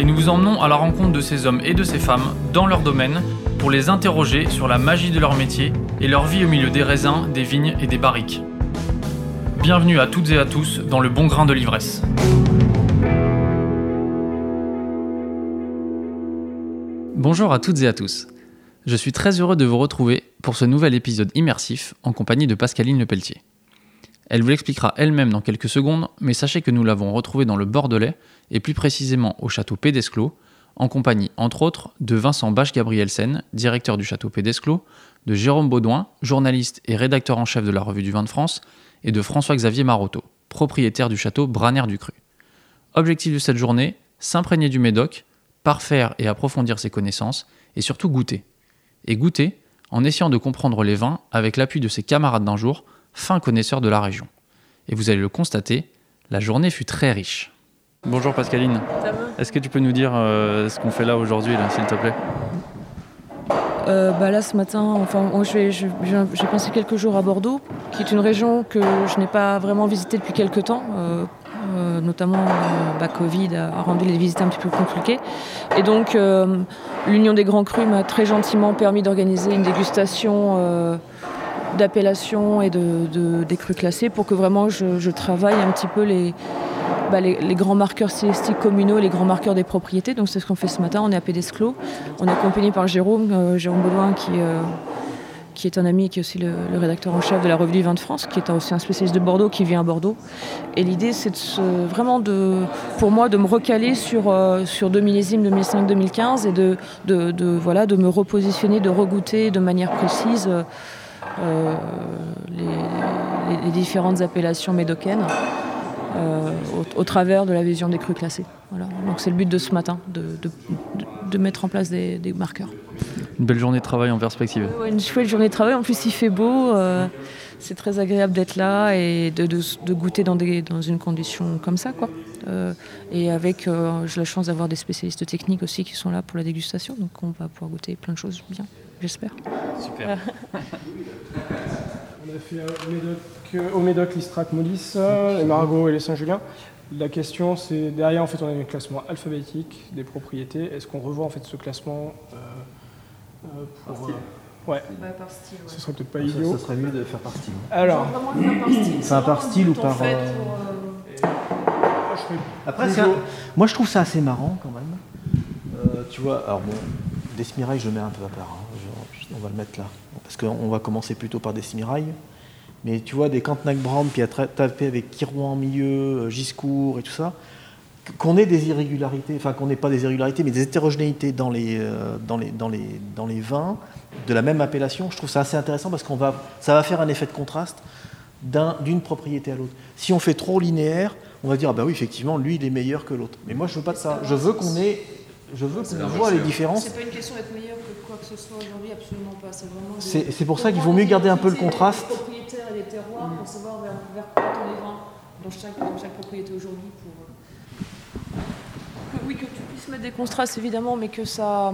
et nous vous emmenons à la rencontre de ces hommes et de ces femmes dans leur domaine pour les interroger sur la magie de leur métier et leur vie au milieu des raisins, des vignes et des barriques. Bienvenue à toutes et à tous dans le bon grain de l'ivresse. Bonjour à toutes et à tous. Je suis très heureux de vous retrouver pour ce nouvel épisode immersif en compagnie de Pascaline Lepelletier. Elle vous l'expliquera elle-même dans quelques secondes, mais sachez que nous l'avons retrouvée dans le Bordelais, et plus précisément au château Pédesclos, en compagnie, entre autres, de Vincent Bache-Gabrielsen, directeur du château Pédesclos, de Jérôme Baudouin, journaliste et rédacteur en chef de la Revue du Vin de France, et de François-Xavier Marotto, propriétaire du château Braner du Cru. Objectif de cette journée, s'imprégner du Médoc, parfaire et approfondir ses connaissances, et surtout goûter. Et goûter en essayant de comprendre les vins avec l'appui de ses camarades d'un jour, fin connaisseurs de la région. Et vous allez le constater, la journée fut très riche. Bonjour Pascaline. Est-ce que tu peux nous dire euh, ce qu'on fait là aujourd'hui, s'il te plaît? Euh, bah là ce matin, enfin, j'ai passé quelques jours à Bordeaux, qui est une région que je n'ai pas vraiment visitée depuis quelques temps. Euh, notamment bah, Covid a rendu les visites un petit peu compliquées. Et donc l'Union des Grands Crus m'a très gentiment permis d'organiser une dégustation d'appellation et de, des crus classés pour que vraiment je, travaille un petit peu bah, les, les, grands marqueurs stylistiques communaux, les grands marqueurs des propriétés. Donc c'est ce qu'on fait ce matin. On est à Pédesclos. On est accompagné par Jérôme, euh, Jérôme Baudouin qui, euh, qui est un ami, qui est aussi le, rédacteur en chef de la Revue du Vin de France, qui est aussi un spécialiste de Bordeaux, qui vient à Bordeaux. Et l'idée, c'est vraiment de, pour moi de me recaler sur, euh, sur 2 millésimes 2005-2015 et de, de, voilà, de me repositionner, de regoûter de manière précise. Euh, les, différentes appellations médocaines euh, au, travers de la vision des crus classés. Voilà. Donc c'est le but de ce matin, de, mettre en place des, marqueurs. Une belle journée de travail en perspective. une chouette journée de travail, en plus il fait beau. Euh, c'est très agréable d'être là et de, goûter dans, des, dans une condition comme ça. Quoi. et avec, j'ai la chance d'avoir des spécialistes techniques aussi qui sont là pour la dégustation, donc on va pouvoir goûter plein de choses bien j'espère. Super. On a fait au Médoc, l'Istrac, Molis, les Margaux et les Saint-Julien. La question, c'est derrière, en fait, on a un classement alphabétique des propriétés. Est-ce qu'on revoit en fait ce classement euh, euh, pour, par style. Euh, ouais. Bah, par style, ouais. Ce serait peut-être pas idiot. Ça, serait mieux de faire par style. Alors. C'est par style ou par. Après, moi, je trouve ça assez marrant quand même. tu vois, alors bon, des je le mets un peu à part. Hein on va le mettre là. Parce qu'on va commencer plutôt par des Simirailles. Mais tu vois, des Cantenac Brown, puis à taper avec Kirouan en milieu, euh, Giscourt et tout ça, qu'on ait des irrégularités, enfin qu'on n'ait pas des irrégularités, mais des hétérogénéités dans les, euh, dans, les, vins de la même appellation, je trouve ça assez intéressant parce qu'on va, ça va faire un effet de contraste d'une propriété à l'autre. Si on fait trop linéaire, on va dire, ah bah oui, effectivement, lui, il est meilleur que l'autre. Mais moi, je veux pas de ça. Je veux qu'on ait je veux qu'on voit les différences. C'est pas une question d'être meilleur que quoi que ce soit aujourd'hui, absolument pas. C'est vraiment. C'est pour ça qu'il vaut mieux garder un peu le contraste. Les propriétaires et les terroirs pour savoir vers, vers quoi on est dans chaque, dans chaque propriété aujourd'hui. Pour... Euh, oui, que tu puisses mettre des contrastes évidemment, mais que ça.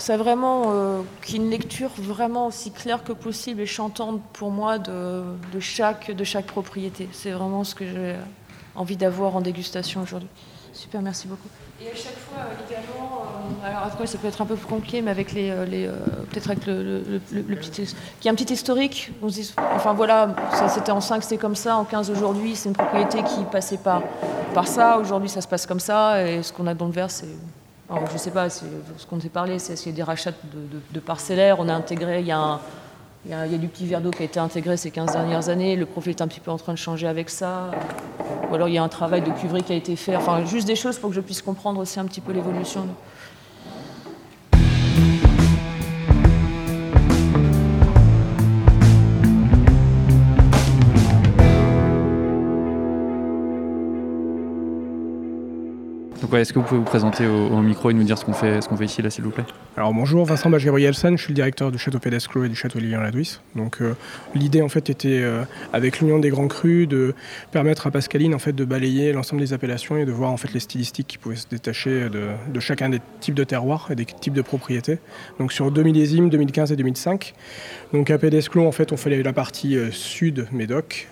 Ça vraiment euh, qu'il y ait une lecture vraiment aussi claire que possible et chantante pour moi de, de chaque, de chaque propriété. C'est vraiment ce que j'ai envie d'avoir en dégustation aujourd'hui. Super, merci beaucoup. Et à chaque fois, également, euh, alors après ça peut être un peu plus compliqué, mais avec les, euh, euh, peut-être avec le, petit, qui a un petit historique. On dit, enfin voilà, ça c'était en 5 c'était comme ça, en 15 aujourd'hui c'est une propriété qui passait par, par ça. Aujourd'hui ça se passe comme ça, et ce qu'on a dans le verre c'est, alors, je sais pas, ce qu'on s'est parlé, c'est des rachats de, de, parcellaires. On a intégré, il y a un il y, a, du petit verre d'eau qui a été intégré ces 15 dernières années. Le profil est un petit peu en train de changer avec ça. Ou alors il y a un travail de cuverie qui a été fait. Enfin, juste des choses pour que je puisse comprendre aussi un petit peu l'évolution. Est-ce que vous pouvez vous présenter au, micro et nous dire ce qu'on fait, ici là, s'il vous plaît Alors bonjour, Vincent Bagé-Rielson, je suis le directeur du château Pédesclos et du château Lilian-Ladouis. Donc euh, l'idée en fait était euh, avec l'union des grands crus de permettre à Pascaline en fait de balayer l'ensemble des appellations et de voir en fait les stylistiques qui pouvaient se détacher de, chacun des types de terroirs et des types de propriétés. Donc sur deux millésimes, 2015 et 2005. Donc à Pédesclos en fait on fait la partie euh, sud Médoc,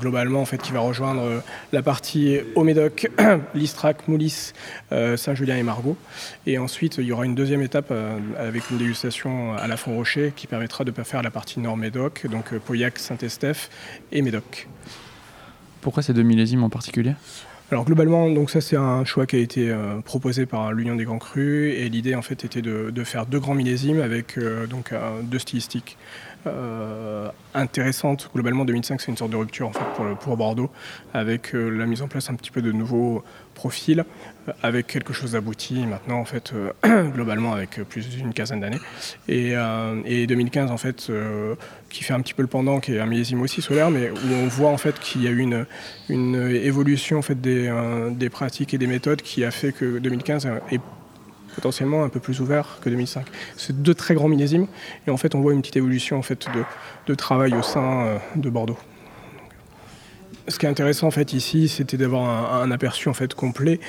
globalement en fait qui va rejoindre la partie au Médoc, l'Istrac, Moulis euh, Saint-Julien et Margot. Et ensuite, il y aura une deuxième étape euh, avec une dégustation à la Font-Rocher qui permettra de faire la partie nord-Médoc, donc euh, Pauillac, Saint-Estèphe et Médoc. Pourquoi ces deux millésimes en particulier? Alors globalement, donc ça c'est un choix qui a été proposé par l'Union des Grands Crus et l'idée en fait était de, faire deux grands millésimes avec donc deux stylistiques. Euh, intéressante. Globalement, 2005, c'est une sorte de rupture en fait, pour, Bordeaux, avec euh, la mise en place un petit peu de nouveaux profils, euh, avec quelque chose d'abouti maintenant, en fait, globalement, avec plus d'une quinzaine d'années. Et, et, 2015, en fait, qui fait un petit peu le pendant, qui est un millésime aussi solaire, mais où on voit en fait qu'il y a eu une, une évolution en fait, des, des pratiques et des méthodes qui a fait que 2015 est potentiellement un peu plus ouvert que 2005. C'est deux très grands millésimes et en fait on voit une petite évolution en de, travail au sein euh, de Bordeaux. Ce qui est intéressant en fait ici, c'était d'avoir un, aperçu en fait complet.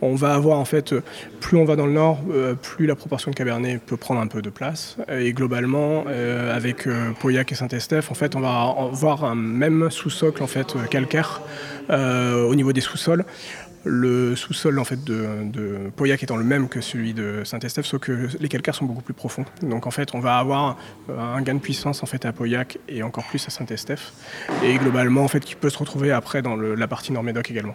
On va avoir en fait, plus on va dans le nord, euh, plus la proportion de Cabernet peut prendre un peu de place. Et globalement, euh, avec Pauillac et Saint-Estèphe, en fait, on va avoir un même sous-socle en fait calcaire au niveau des sous-sols. Le sous-sol en fait de, de, Pauillac étant le même que celui de Saint-Estèphe, sauf que les calcaires sont beaucoup plus profonds. Donc en fait, on va avoir un gain de puissance en fait à Pauillac et encore plus à Saint-Estèphe, et globalement en fait qui peut se retrouver après dans la partie Nord-Médoc également.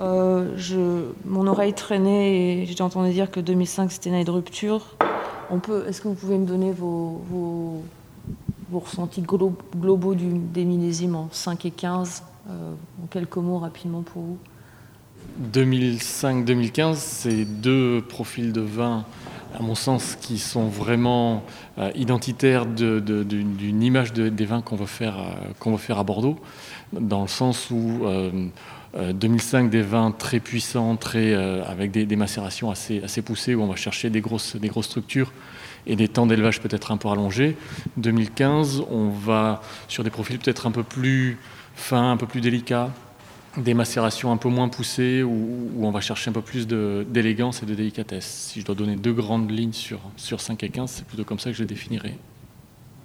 Euh, je, mon oreille traînait et j'ai entendu dire que 2005 c'était une année de rupture. On peut, est-ce que vous pouvez me donner vos, vos, ressentis globaux du, des millésimes en 5 et 15 euh, En quelques mots rapidement pour vous? 2005-2015, c'est deux profils de vin, à mon sens, qui sont vraiment euh, identitaires d'une image des vins qu'on veut, faire, euh, à Bordeaux, dans le sens où 2005, euh, des vins très puissants, très, avec des, macérations assez, assez poussées, où on va chercher des grosses, des grosses structures et des temps d'élevage peut-être un peu allongés. 2015, on va sur des profils peut-être un peu plus fins, un peu plus délicats, des macérations un peu moins poussées où, on va chercher un peu plus d'élégance et de délicatesse. Si je dois donner deux grandes lignes sur, sur 5 et 15, c'est plutôt comme ça que je les définirais.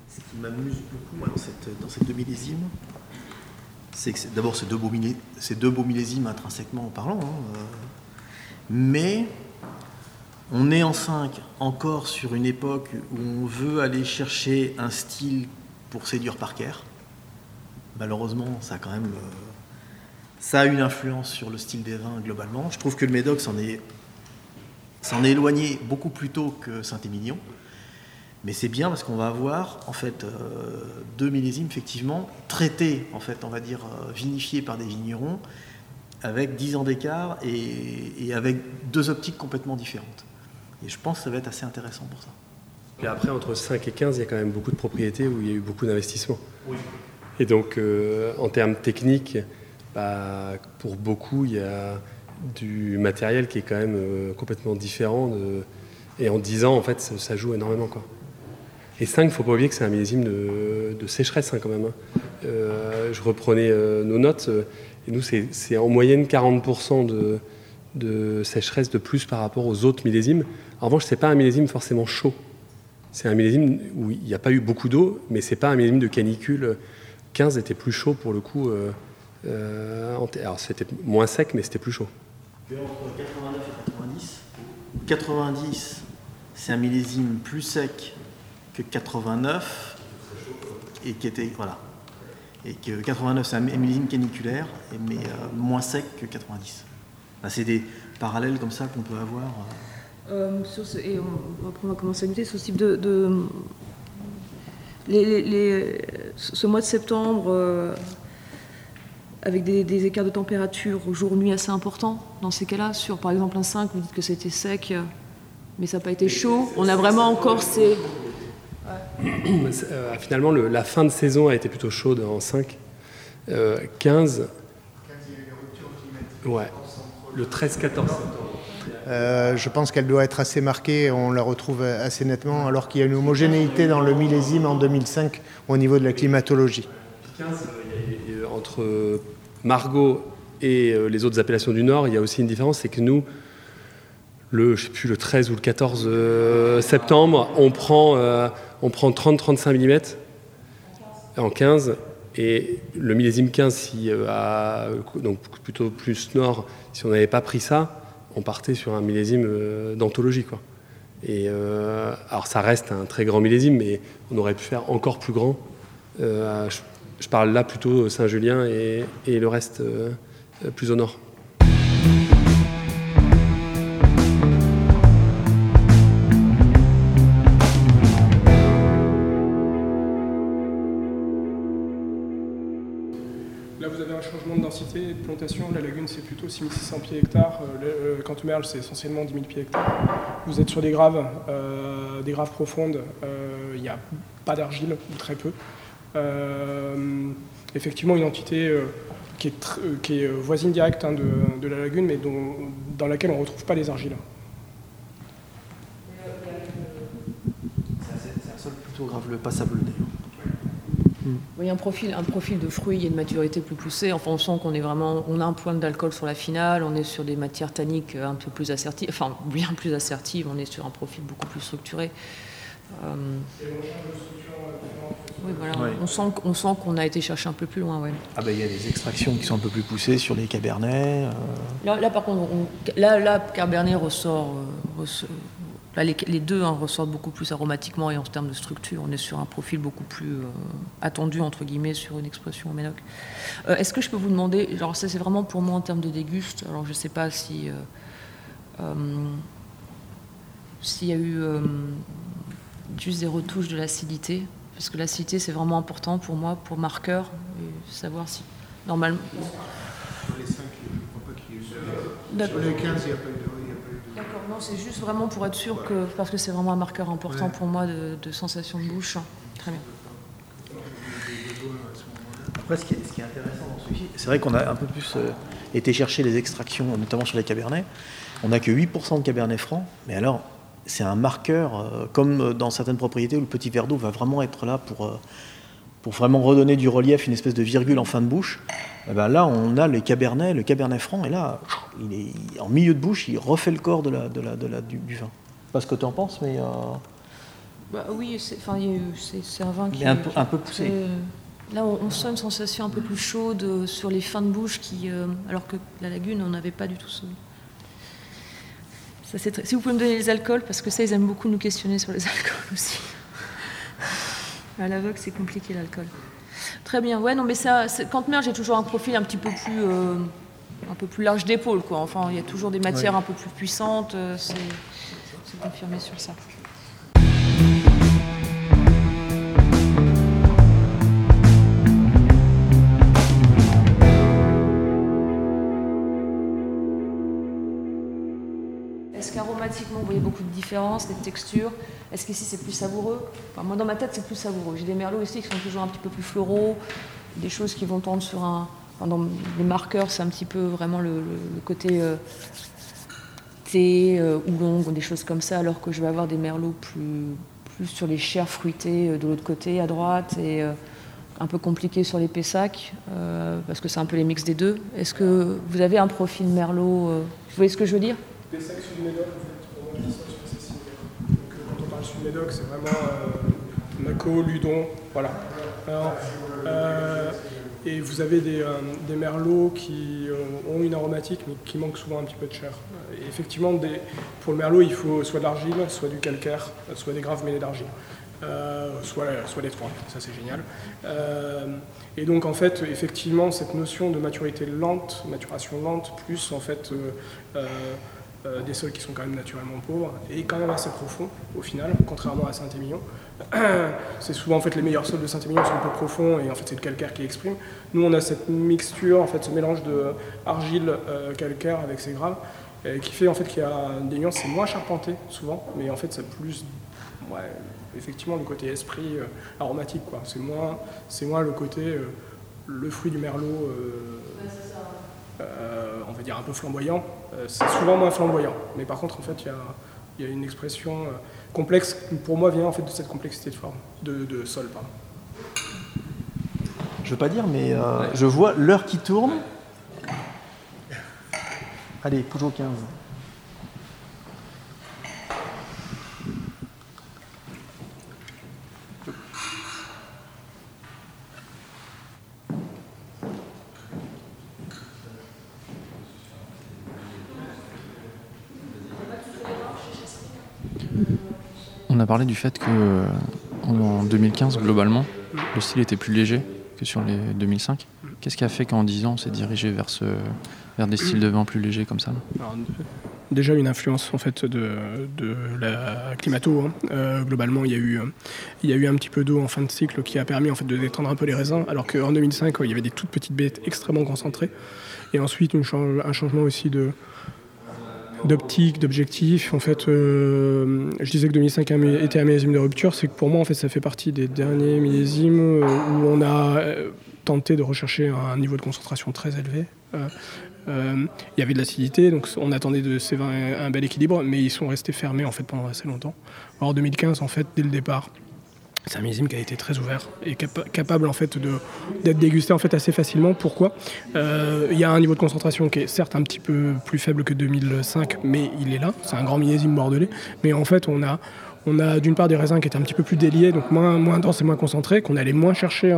Ce qui m'amuse beaucoup dans, cette, dans ces deux millésimes, c'est que d'abord ces ces deux beaux millésimes intrinsèquement en parlant, hein, euh, mais on est en 5 encore sur une époque où on veut aller chercher un style pour séduire Parker. Malheureusement, ça a quand même... Euh, ça a une influence sur le style des vins globalement. Je trouve que le Médoc s'en est, s'en est éloigné beaucoup plus tôt que Saint-Émilion. Mais c'est bien parce qu'on va avoir en fait euh, deux millésimes effectivement traités, en fait, on va dire euh, vinifiés par des vignerons avec 10 ans d'écart et, avec deux optiques complètement différentes. Et je pense que ça va être assez intéressant pour ça. Et après, entre 5 et 15, il y a quand même beaucoup de propriétés où il y a eu beaucoup d'investissements. Et donc, euh, en termes techniques, bah, pour beaucoup, il y a du matériel qui est quand même euh, complètement différent. Et en 10 ans, en fait, ça, joue énormément. Et 5, il ne faut pas oublier que c'est un millésime de, sécheresse hein, quand même. Hein. Euh, je reprenais euh, nos notes, et nous, c'est en moyenne 40% de, de, sécheresse de plus par rapport aux autres millésimes. En revanche, ce n'est pas un millésime forcément chaud. C'est un millésime où il n'y a pas eu beaucoup d'eau, mais ce n'est pas un millésime de canicule. 15 était plus chaud pour le coup. Euh, alors c'était moins sec, mais c'était plus chaud. Entre 89 et 90, 90, c'est un millésime plus sec que 89 et qui était voilà et que 89 c'est un millésime caniculaire mais euh, moins sec que 90. c'est des parallèles comme ça qu'on peut avoir. Euh. et on, va commencer à noter ce type de, les, ce mois de septembre avec des, écarts de température jour-nuit assez importants dans ces cas-là. Sur par exemple un 5, vous dites que c'était sec, mais ça n'a pas été chaud. On a vraiment encore ces. Euh, finalement, la fin de saison a été plutôt chaude en 5. 15. Ouais. Le 13-14. Euh, je pense qu'elle doit être assez marquée, on la retrouve assez nettement, alors qu'il y a une homogénéité dans le millésime en 2005 au niveau de la climatologie. entre Margot et euh, les autres appellations du Nord, il y a aussi une différence, c'est que nous, le, je sais plus, le 13 ou le 14 euh, septembre, on prend, on prend 30-35 mm en 15 et le millésime 15, si, donc plutôt plus nord, si on n'avait pas pris ça, on partait sur un millésime euh, d'anthologie. Quoi. Et euh, alors ça reste un très grand millésime, mais on aurait pu faire encore plus grand. Euh, je, parle là plutôt Saint-Julien et, le reste plus au nord. de plantation, la lagune c'est plutôt 6600 pieds hectares, euh, le Cantemerle c'est essentiellement 10 000 pieds hectares. Vous êtes sur des graves, euh, des graves profondes, euh, il n'y a pas d'argile, ou très peu. Effectivement une entité qui est, voisine directe hein, de, la lagune, mais dans laquelle on ne retrouve pas les argiles. C'est un sol plutôt grave, le passable d'ailleurs. Oui, un profil, un profil de fruits et de maturité plus poussé. Enfin, on sent qu'on est vraiment, on a un point d'alcool sur la finale, on est sur des matières tanniques un peu plus assertives, enfin bien plus assertives. On est sur un profil beaucoup plus structuré. Euh, oui, voilà. On sent, on sent qu'on a été chercher un peu plus loin. Ouais. Ah ben il y a des extractions qui sont un peu plus poussées sur les cabernets. Euh. Là, par contre, là, là, cabernet ressort, euh, les, deux hein, ressortent beaucoup plus aromatiquement et en termes de structure, on est sur un profil beaucoup plus euh, attendu, entre guillemets, sur une expression au médoc. Euh, est-ce que je peux vous demander, alors ça c'est vraiment pour moi en termes de déguste, alors je ne sais pas si s'il y a eu juste des retouches de l'acidité, parce que l'acidité c'est vraiment important pour moi, pour marqueur, et savoir si normalement... Sur les 5, je ne crois pas qu'il y ait eu... Sur les 15, il n'y a pas eu de D'accord, non, c'est juste vraiment pour être sûr que, parce que c'est vraiment un marqueur important pour moi de, sensation de bouche. Très bien. Après, ce qui est, intéressant dans ce c'est vrai qu'on a un peu plus euh, été chercher les extractions, notamment sur les cabernets. On n'a que 8% de cabernet franc, mais alors, c'est un marqueur, euh, comme dans certaines propriétés où le petit verre d'eau va vraiment être là pour, euh, pour vraiment redonner du relief, une espèce de virgule en fin de bouche. Eh ben là, on a le cabernet, le cabernet franc, et là, il est en milieu de bouche, il refait le corps de la, de la, de la, du, vin. Pas ce que tu en penses, mais. Euh, bah, oui, c'est un vin qui est un peu, un peu poussé. là, on, sent une sensation un peu plus chaude sur les fins de bouche, qui, euh, alors que la lagune, on n'avait pas du tout ça. Si vous pouvez me donner les alcools, parce que ça, ils aiment beaucoup nous questionner sur les alcools aussi. À l'aveugle, c'est compliqué l'alcool. Très bien. Ouais, non, mais ça, Cantemer, j'ai toujours un profil un petit peu plus, euh, un peu plus large d'épaule, quoi. Enfin, il y a toujours des matières un peu plus puissantes. Euh, c'est confirmé sur ça. Vous voyez beaucoup de différences, des textures. Est-ce qu'ici c'est plus savoureux? Moi, dans ma tête, c'est plus savoureux. J'ai des merlots ici qui sont toujours un petit peu plus floraux, des choses qui vont tendre sur un. dans les marqueurs, c'est un petit peu vraiment le, côté euh, thé, euh, ou des choses comme ça, alors que je vais avoir des merlots plus, plus sur les chairs fruitées euh, de l'autre côté, à droite, et un peu compliqué sur les Pessac, parce que c'est un peu les mix des deux. Est-ce que vous avez un profil merlot Vous voyez ce que je veux dire? Pessac sur du Médoc, en fait, pour moi, c'est Donc, quand on parle sur Médoc, c'est vraiment euh, Naco, Ludon, voilà. Euh, et vous avez des, euh, des, merlots qui ont une aromatique, mais qui manquent souvent un petit peu de chair. Et effectivement, des, pour le merlot, il faut soit de l'argile, soit du calcaire, soit des graves mêlés d'argile. soit, soit les trois, ça c'est génial. et donc en fait, effectivement, cette notion de maturité lente, maturation lente, plus en fait euh, des sols qui sont quand même naturellement pauvres et quand même assez profonds au final, contrairement à Saint-Émilion. c'est souvent en fait les meilleurs sols de Saint-Émilion sont peu profonds et en fait c'est le calcaire qui exprime. Nous on a cette mixture, en fait ce mélange de argile euh, calcaire avec ces graves qui fait en fait qu'il y a des nuances, c'est moins charpenté souvent, mais en fait c'est plus ouais, effectivement le côté esprit euh, aromatique quoi. C'est moins c'est moins le côté le fruit du merlot on va dire un peu flamboyant, c'est souvent moins flamboyant. Mais par contre, en fait, il y a, une expression complexe qui, pour moi, vient en fait de cette complexité de forme, de, sol, pardon. Je veux pas dire, mais je vois l'heure qui tourne. Allez, Peugeot 15. On a parlé du fait que en 2015, globalement, le style était plus léger que sur les 2005. Qu'est-ce qui a fait qu'en 10 ans, on s'est dirigé vers, vers des styles de vin plus légers comme ça Déjà une influence en fait de, la climato. Hein. Euh, globalement, il y, a eu, un petit peu d'eau en fin de cycle qui a permis en fait de détendre un peu les raisins, alors qu'en 2005, il y avait des toutes petites bêtes extrêmement concentrées. Et ensuite, un changement aussi de, d'optique, d'objectif. En fait, euh, je disais que 2005 était un millésime de rupture, c'est que pour moi, en fait, ça fait partie des derniers millésimes euh, où on a euh, tenté de rechercher un niveau de concentration très élevé. il y avait de l'acidité, donc on attendait de ces un bel équilibre, mais ils sont restés fermés en fait pendant assez longtemps. En 2015, en fait, dès le départ, c'est un millésime qui a été très ouvert et capable en fait d'être dégusté en fait assez facilement. Pourquoi? Euh, Il y a un niveau de concentration qui est certes un petit peu plus faible que 2005, mais il est là. C'est un grand millésime bordelais. Mais en fait, on a on a d'une part des raisins qui étaient un petit peu plus déliés, donc moins, moins denses et moins concentrés, qu'on allait moins chercher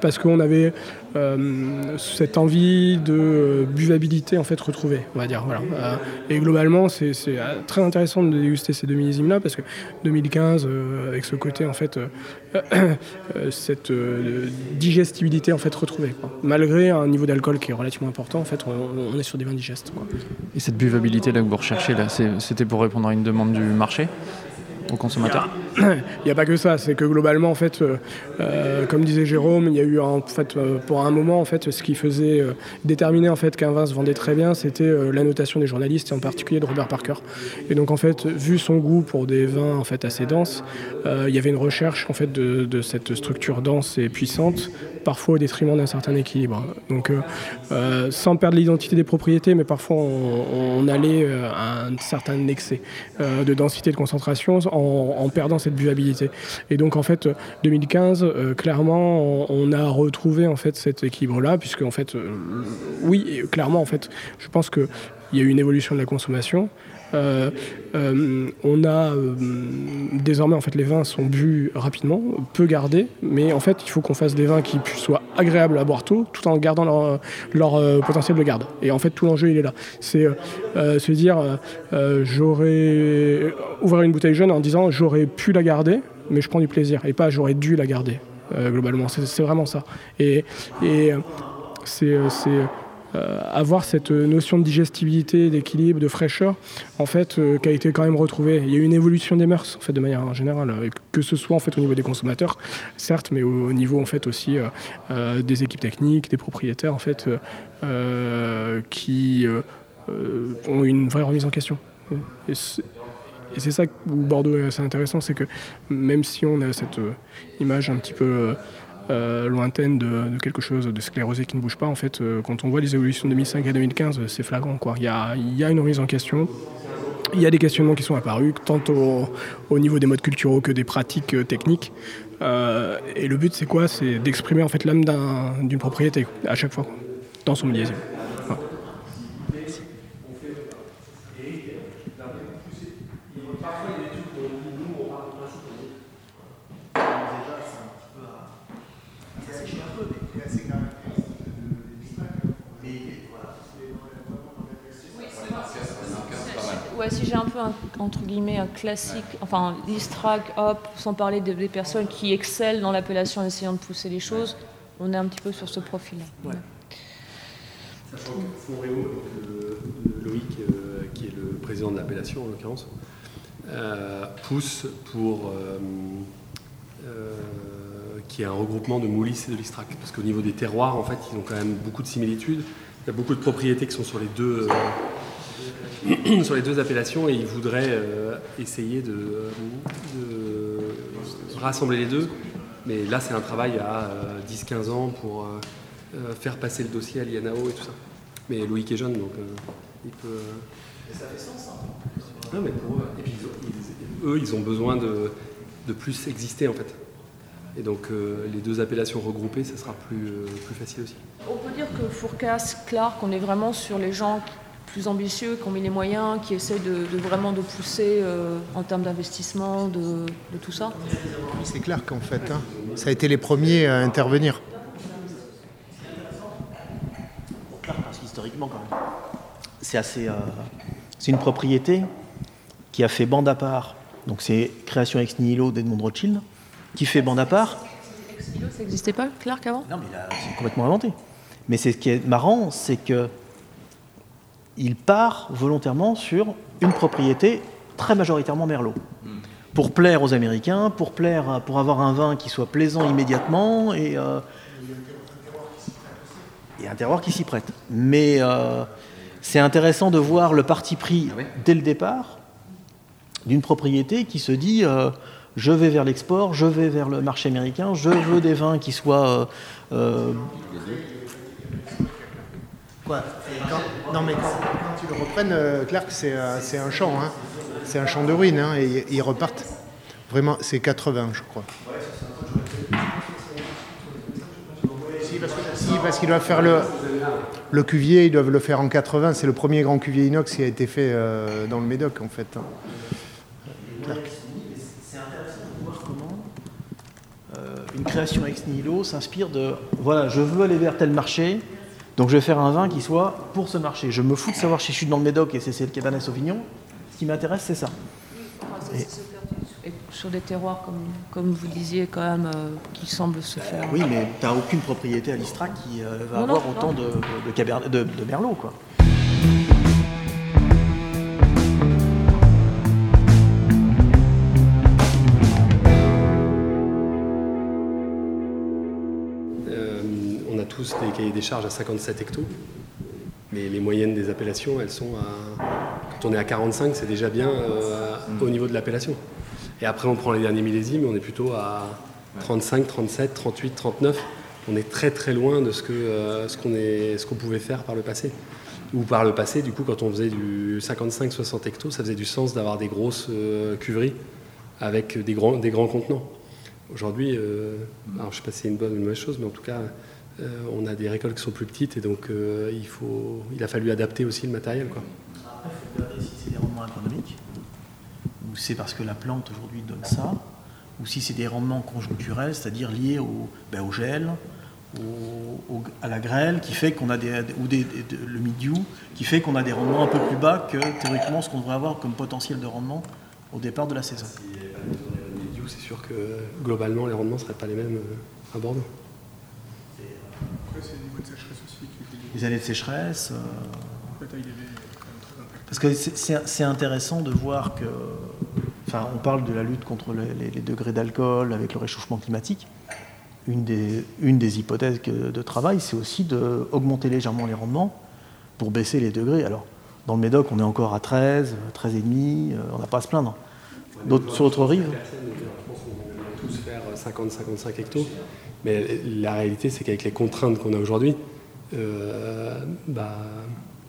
parce qu'on avait euh, cette envie de buvabilité en fait retrouvée, on va dire. Voilà. Euh, et globalement, c'est euh, très intéressant de déguster ces deux millésimes-là parce que 2015, avec ce côté en fait, cette digestibilité en fait retrouvée, malgré un niveau d'alcool qui est relativement important, en fait, on, est sur des vins digestes. Et cette buvabilité là que vous recherchez c'était pour répondre à une demande du marché? Aux consommateurs Il n'y a, pas que ça, c'est que globalement, en fait, euh, euh, comme disait Jérôme, il y a eu en fait, euh, pour un moment, en fait, ce qui faisait déterminer en fait, qu'un vin se vendait très bien, c'était l'annotation des journalistes, et en particulier de Robert Parker. Et donc, en fait, vu son goût pour des vins en fait, assez denses, il y avait une recherche en fait, de, cette structure dense et puissante, parfois au détriment d'un certain équilibre. Donc, sans perdre l'identité des propriétés, mais parfois on, allait à un certain excès de densité de concentration en, perdant cette. Et donc en fait, 2015, euh, clairement, on, a retrouvé en fait cet équilibre-là, puisque en fait, euh, oui, clairement, en fait, je pense qu'il y a eu une évolution de la consommation. Euh, euh, on a euh, désormais en fait les vins sont bu rapidement, peu gardés, mais en fait il faut qu'on fasse des vins qui soient agréables à boire tôt, tout en gardant leur, potentiel de garde. Et en fait tout l'enjeu il est là, c'est se dire j'aurais ouvert une bouteille jeune en disant j'aurais pu la garder, mais je prends du plaisir, et pas j'aurais dû la garder. globalement, c'est vraiment ça. Et, c'est avoir cette notion de digestibilité, d'équilibre, de fraîcheur, en fait, euh, qui a été quand même retrouvée. Il y a eu une évolution des mœurs, en fait, de manière générale, que ce soit en fait au niveau des consommateurs, certes, mais au, niveau en fait aussi euh, des équipes techniques, des propriétaires, en fait, qui ont une vraie remise en question. Et c'est ça où Bordeaux est assez intéressant, c'est que même si on a cette image un petit peu euh, lointaine de, quelque chose de sclérosé qui ne bouge pas. En fait, euh, quand on voit les évolutions de 2005 à 2015, c'est flagrant. Quoi. Il, y a, y a une remise en question. Il y a des questionnements qui sont apparus, tant au, niveau des modes culturels que des pratiques euh, techniques. et le but, c'est quoi? C'est d'exprimer en fait l'âme d'une propriété à chaque fois, dans son millésime. J'ai un peu, un, entre guillemets, un classique, enfin, l'Istrac, hop, sans parler des, personnes qui excellent dans l'appellation en essayant de pousser les choses, on est un petit peu sur ce profil-là. Ouais. Sachant que Loïc, euh, qui est le président de l'appellation en l'occurrence, euh, pousse pour euh, qui est un regroupement de Moulis et de l'Istrac. Parce qu'au niveau des terroirs, en fait, ils ont quand même beaucoup de similitudes. Il y a beaucoup de propriétés qui sont sur les deux, sur les deux appellations et ils voudraient euh, essayer de, rassembler les deux. Mais là, c'est un travail à 10-15 euh, ans pour euh, faire passer le dossier à l'INAO et tout ça. Mais Loïc est jeune, donc euh, il peut. ça fait sens, hein. Non, mais pour eux, et puis, ils, ils- eux, ils ont besoin de, de plus exister en fait. Et donc euh, les deux appellations regroupées, ça sera plus, euh, plus facile aussi. On peut dire que Fourcas, Clark, on est vraiment sur les gens plus ambitieux, qui ont mis les moyens, qui essaient de, de vraiment de pousser euh, en termes d'investissement, de, de tout ça. C'est clair qu'en fait, hein, ça a été les premiers à intervenir. Clair, parce qu'historiquement, quand même, c'est assez. euh, c'est une propriété qui a fait bande à part. Donc, c'est création ex nihilo d'Edmond Rothschild, qui fait bande à part. Ça n'existait pas, Clark, avant? Non, mais il a- c'est complètement inventé. Mais c'est ce qui est marrant, c'est que il part volontairement sur une propriété très majoritairement Merlot. Pour plaire aux Américains, pour plaire, pour avoir un vin qui soit plaisant immédiatement et euh, et un terroir qui s'y prête. Mais euh, c'est intéressant de voir le parti pris dès le départ d'une propriété qui se dit euh, je vais vers l'export, je vais vers le marché américain, je veux des vins qui soient euh, Quoi Non, mais quand, quand tu le reprennes, euh, Clark, c'est euh, un champ. hein. C'est un champ de ruines. hein, et ils repartent. Vraiment, c'est 80, je crois. Si, parce qu'ils doivent faire le, le cuvier, ils doivent le faire en 80. C'est le premier grand cuvier inox qui a été fait euh, dans le Médoc, en fait. hein. Clark. Une création ex nihilo s'inspire de voilà, je veux aller vers tel marché, donc je vais faire un vin qui soit pour ce marché. Je me fous de savoir si je suis dans le Médoc et si c'est le Cabernet Sauvignon. Ce qui m'intéresse, c'est ça. Et sur des terroirs, comme, comme vous disiez, quand même, euh, qui semblent se faire. Oui, mais tu n'as aucune propriété à l'Istra qui euh, va Non, avoir non, autant de, de, Cabernet- de, de Merlot. Quoi. Tous des cahiers des charges à 57 hectos, mais les moyennes des appellations, elles sont à. Quand on est à 45, c'est déjà bien euh, au niveau de l'appellation. Et après, on prend les derniers millésimes, on est plutôt à 35, 37, 38, 39. On est très très loin de euh, ce qu'on pouvait faire par le passé. Ou par le passé, du coup, quand on faisait du 55-60 hectos, ça faisait du sens d'avoir des grosses euh, cuveries avec des grands, contenants. Aujourd'hui, euh, je sais pas si c'est une bonne ou une mauvaise chose, mais en tout cas, on a des récoltes qui sont plus petites et donc euh, il, faut, il a fallu adapter aussi le matériel. Quoi. Après, il faut regarder si c'est des rendements économiques, ou c'est parce que la plante aujourd'hui donne ça, ou si c'est des rendements conjoncturels, c'est-à-dire liés au, ben, au gel, au- au- à la grêle, qui fait qu'on a des, ou des- le milieu, qui fait qu'on a des rendements un peu plus bas que théoriquement ce qu'on devrait avoir comme potentiel de rendement au départ de la saison. Du coup, c'est sûr que globalement, les rendements ne seraient pas les mêmes euh, à Bordeaux. Après, c'est le niveau de sécheresse aussi qui était Les années de sécheresse. euh, la taille des baies est quand même très impactée. Parce que c'est- intéressant de voir que. Enfin, on parle de la lutte contre les, les- les degrés d'alcool avec le réchauffement climatique. Une des, une des hypothèses de travail, c'est aussi d'augmenter légèrement les rendements pour baisser les degrés. Alors, dans le Médoc, on est encore à 13, 13,5, euh, on n'a pas à se plaindre. D'autres- sur d'autres rives 50-55 hectos, mais la réalité, c'est qu'avec les contraintes qu'on a aujourd'hui, euh, bah,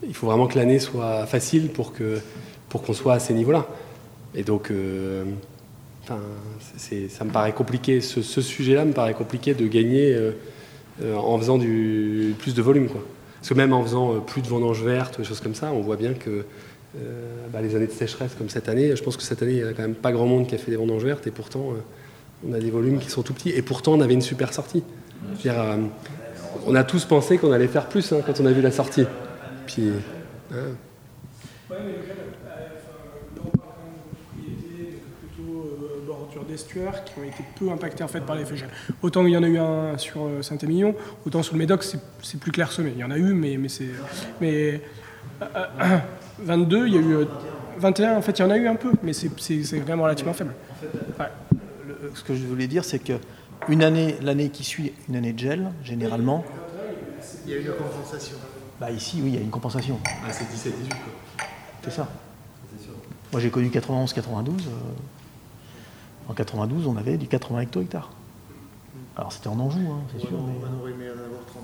il faut vraiment que l'année soit facile pour que pour qu'on soit à ces niveaux-là. Et donc, euh, ça me paraît compliqué. Ce, sujet-là me paraît compliqué de gagner euh, en faisant plus de volume. Parce que même en faisant plus de vendanges vertes, des choses comme ça, on voit bien que bah, les années de sécheresse comme cette année, je pense que cette année, il n'y a quand même pas grand monde qui a fait des vendanges vertes et pourtant, on a des volumes qui sont tout petits. Et pourtant, on avait une super sortie. Euh, on a tous pensé qu'on allait faire plus hein, quand on a vu la sortie. Puis, mais le euh, là, on parle plutôt d'estuaire qui ont été peu impactées par l'effet gel. Autant il y en a eu un sur euh, Saint-Émilion, autant sur le Médoc c'est plus clairsemé. Il y en a eu, mais, c'est. Mais euh, euh, 22, il y a eu. euh, 21, en fait, il y en a eu un peu, mais c'est même relativement faible. Le- Ce que je voulais dire, c'est que une année, l'année qui suit une année de gel, généralement, Il y a une compensation. bah ici, oui, il y a une compensation. ah, c'est 17-18 quoi. C'est ça. Moi, j'ai connu 91-92. euh, en 92, on avait du 80 hecto-hectares. Alors, c'était en Anjou, hein, c'est sûr. mais- On aurait aimé en avoir 30.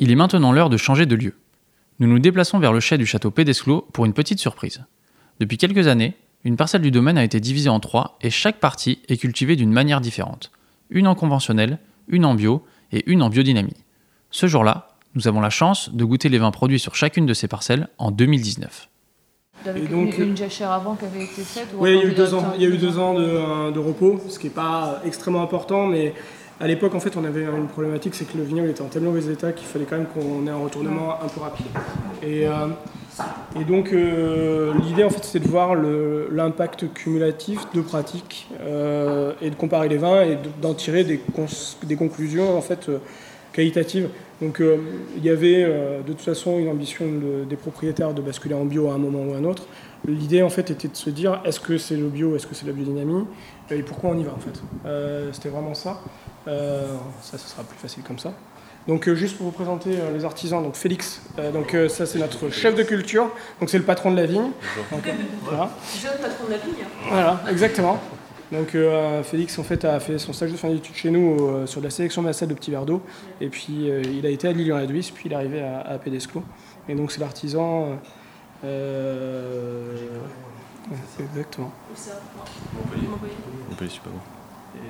Il est maintenant l'heure de changer de lieu. Nous nous déplaçons vers le chai du château Pédesclos pour une petite surprise. Depuis quelques années, une parcelle du domaine a été divisée en trois et chaque partie est cultivée d'une manière différente. Une en conventionnel, une en bio et une en biodynamie. Ce jour-là, nous avons la chance de goûter les vins produits sur chacune de ces parcelles en 2019. Avec Et donc, une, une jachère avant qui avait été faite ou Oui, il y a encore eu deux déjà ans, il y a eu deux ans de, euh, de repos, ce qui n'est pas extrêmement important, mais à l'époque, en fait, on avait une problématique, c'est que le vignoble était en tellement mauvais état qu'il fallait quand même qu'on ait un retournement un peu rapide. Et, euh, donc, euh, l'idée, en fait, c'était de voir l'impact cumulatif de pratiques euh, et de comparer les vins et de- d'en tirer des, conclusions, en fait, qualitatives. Donc, il y avait de toute façon une ambition de- des propriétaires de basculer en bio à un moment ou à un autre. L'idée, en fait, était de se dire est-ce que c'est le bio, est-ce que c'est la biodynamie et pourquoi on y va, en fait. C'était vraiment ça. Euh, ça, ce sera plus facile comme ça. Donc, euh, juste pour vous présenter euh, les artisans, donc Félix, euh, donc, euh, ça, c'est notre chef de culture, donc c'est le patron de la vigne. Donc, voilà. Jeune patron de la vigne. Voilà, exactement. Donc euh, Félix en fait a fait son stage de fin d'études chez nous euh, sur de la sélection massale de petits verres d'eau et puis euh, il a été à Lilian-la-Duisse puis il est arrivé à, à et donc c'est l'artisan euh, euh, ouais, exactement Montpellier, super bon.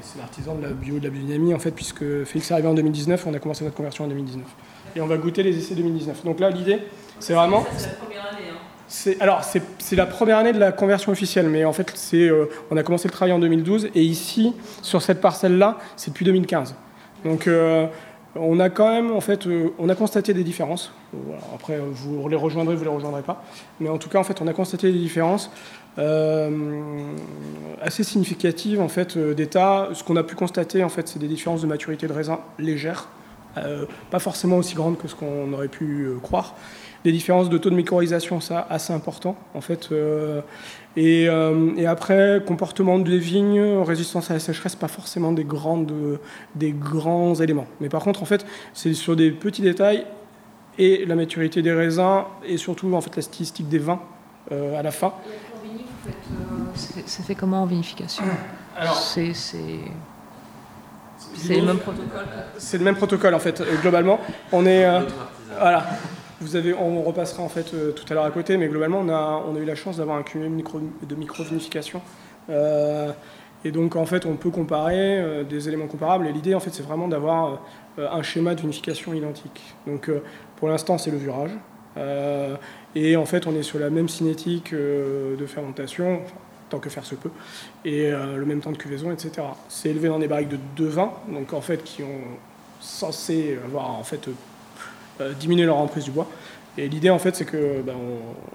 C'est l'artisan de la bio de la biodynamie en fait puisque Félix est arrivé en 2019 on a commencé notre conversion en 2019 et on va goûter les essais 2019 donc là l'idée c'est vraiment C'est la première année. Hein. C'est, alors, c'est, c'est la première année de la conversion officielle, mais en fait, c'est, euh, on a commencé le travail en 2012, et ici, sur cette parcelle-là, c'est depuis 2015. Donc, euh, on a quand même, en fait, euh, on a constaté des différences. Voilà, après, vous les rejoindrez, vous les rejoindrez pas. Mais en tout cas, en fait, on a constaté des différences assez significatives, en fait, euh, d'état. Ce qu'on a pu constater, en fait, c'est des différences de maturité de raisin légères, euh, pas forcément aussi grandes que ce qu'on aurait pu euh, croire des différences de taux de microrisation, ça assez important en fait. euh, et, euh, après, comportement des vignes, résistance à la sécheresse, pas forcément des, grandes, des grands éléments. Mais par contre, en fait, c'est sur des petits détails et la maturité des raisins et surtout en fait la stylistique des vins euh, à la fin. C'est fait comment en vinification C'est le même protocole. c'est le même protocole en fait. Euh, globalement, on est euh, voilà. Vous avez, on repassera en fait euh, tout à l'heure à côté, mais globalement, on a, on a eu la chance d'avoir un cumul micro, de micro-vinification. Euh, et donc, en fait, on peut comparer euh, des éléments comparables. Et l'idée, en fait, c'est vraiment d'avoir euh, un schéma de vinification identique. Donc, euh, pour l'instant, c'est le virage. Euh, et en fait, on est sur la même cinétique euh, de fermentation, enfin, tant que faire se peut, et euh, le même temps de cuvaison, etc. C'est élevé dans des barriques de deux vins, donc en fait, qui ont censé avoir en fait euh, diminuer leur emprise du bois. Et l'idée, en fait, c'est que ben,